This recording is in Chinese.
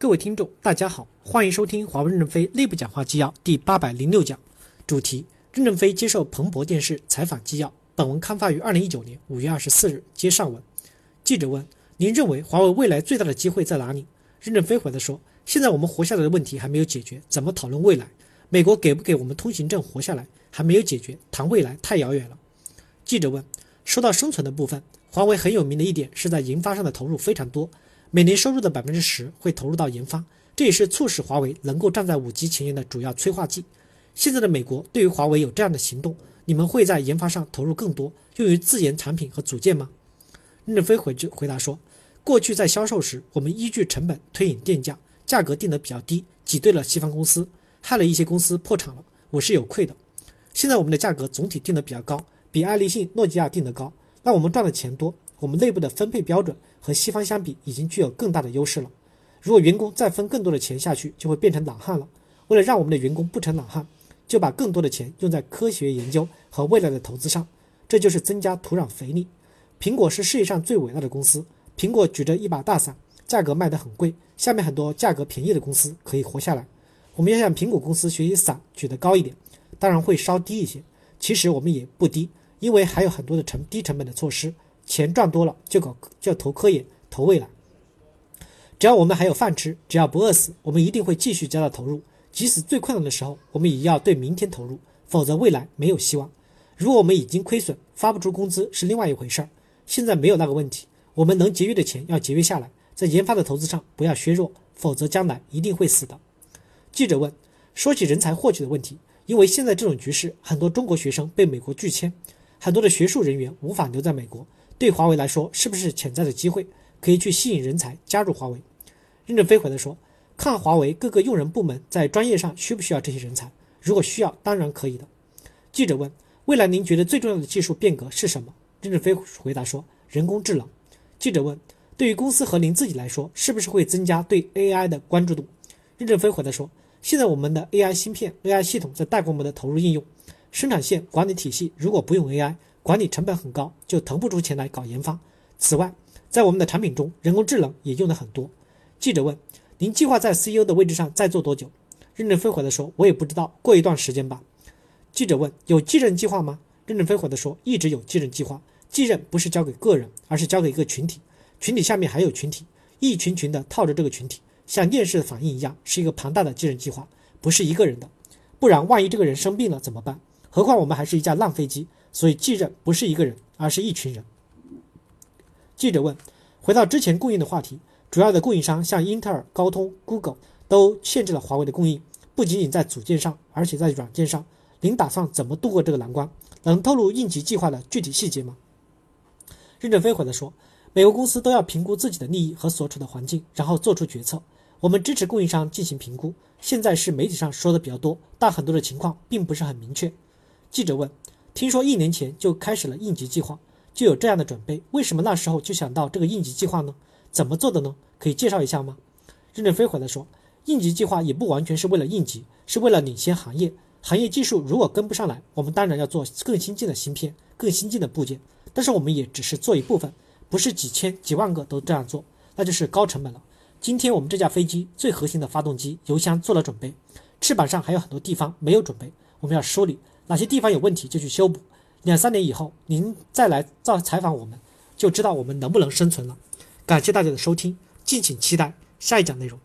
各位听众，大家好，欢迎收听华为任正非内部讲话纪要第八百零六讲，主题：任正非接受彭博电视采访纪要。本文刊发于二零一九年五月二十四日。接上文，记者问：您认为华为未来最大的机会在哪里？任正非回答说：现在我们活下来的问题还没有解决，怎么讨论未来？美国给不给我们通行证活下来还没有解决，谈未来太遥远了。记者问：说到生存的部分，华为很有名的一点是在研发上的投入非常多。每年收入的百分之十会投入到研发，这也是促使华为能够站在五 G 前沿的主要催化剂。现在的美国对于华为有这样的行动，你们会在研发上投入更多，用于自研产品和组件吗？任正非回就回答说，过去在销售时，我们依据成本推引电价，价格定得比较低，挤兑了西方公司，害了一些公司破产了，我是有愧的。现在我们的价格总体定得比较高，比爱立信、诺基亚定得高，那我们赚的钱多。我们内部的分配标准和西方相比，已经具有更大的优势了。如果员工再分更多的钱下去，就会变成懒汉了。为了让我们的员工不成懒汉，就把更多的钱用在科学研究和未来的投资上，这就是增加土壤肥力。苹果是世界上最伟大的公司，苹果举着一把大伞，价格卖得很贵，下面很多价格便宜的公司可以活下来。我们要向苹果公司学习，伞举得高一点，当然会稍低一些。其实我们也不低，因为还有很多的成低成本的措施。钱赚多了就搞就投科研投未来，只要我们还有饭吃，只要不饿死，我们一定会继续加大投入。即使最困难的时候，我们也要对明天投入，否则未来没有希望。如果我们已经亏损，发不出工资是另外一回事儿。现在没有那个问题，我们能节约的钱要节约下来，在研发的投资上不要削弱，否则将来一定会死的。记者问：说起人才获取的问题，因为现在这种局势，很多中国学生被美国拒签，很多的学术人员无法留在美国。对华为来说，是不是潜在的机会，可以去吸引人才加入华为？任正非回答说：“看华为各个用人部门在专业上需不需要这些人才，如果需要，当然可以的。”记者问：“未来您觉得最重要的技术变革是什么？”任正非回答说：“人工智能。”记者问：“对于公司和您自己来说，是不是会增加对 AI 的关注度？”任正非回答说：“现在我们的 AI 芯片、AI 系统在大规模的投入应用，生产线管理体系如果不用 AI。”管理成本很高，就腾不出钱来搞研发。此外，在我们的产品中，人工智能也用的很多。记者问：“您计划在 CEO 的位置上再做多久？”任正非回答说：“我也不知道，过一段时间吧。”记者问：“有继任计划吗？”任正非回答说：“一直有继任计划。继任不是交给个人，而是交给一个群体，群体下面还有群体，一群群的套着这个群体，像电视的反应一样，是一个庞大的继任计划，不是一个人的。不然，万一这个人生病了怎么办？何况我们还是一架烂飞机。”所以继任不是一个人，而是一群人。记者问：“回到之前供应的话题，主要的供应商像英特尔、高通、Google 都限制了华为的供应，不仅仅在组件上，而且在软件上。您打算怎么度过这个难关？能透露应急计划的具体细节吗？”任正非回答说：“每个公司都要评估自己的利益和所处的环境，然后做出决策。我们支持供应商进行评估。现在是媒体上说的比较多，但很多的情况并不是很明确。”记者问。听说一年前就开始了应急计划，就有这样的准备。为什么那时候就想到这个应急计划呢？怎么做的呢？可以介绍一下吗？任正非回答说，应急计划也不完全是为了应急，是为了领先行业。行业技术如果跟不上来，我们当然要做更新进的芯片、更新进的部件。但是我们也只是做一部分，不是几千几万个都这样做，那就是高成本了。今天我们这架飞机最核心的发动机、油箱做了准备，翅膀上还有很多地方没有准备，我们要梳理。哪些地方有问题就去修补，两三年以后您再来造采访我们，就知道我们能不能生存了。感谢大家的收听，敬请期待下一讲内容。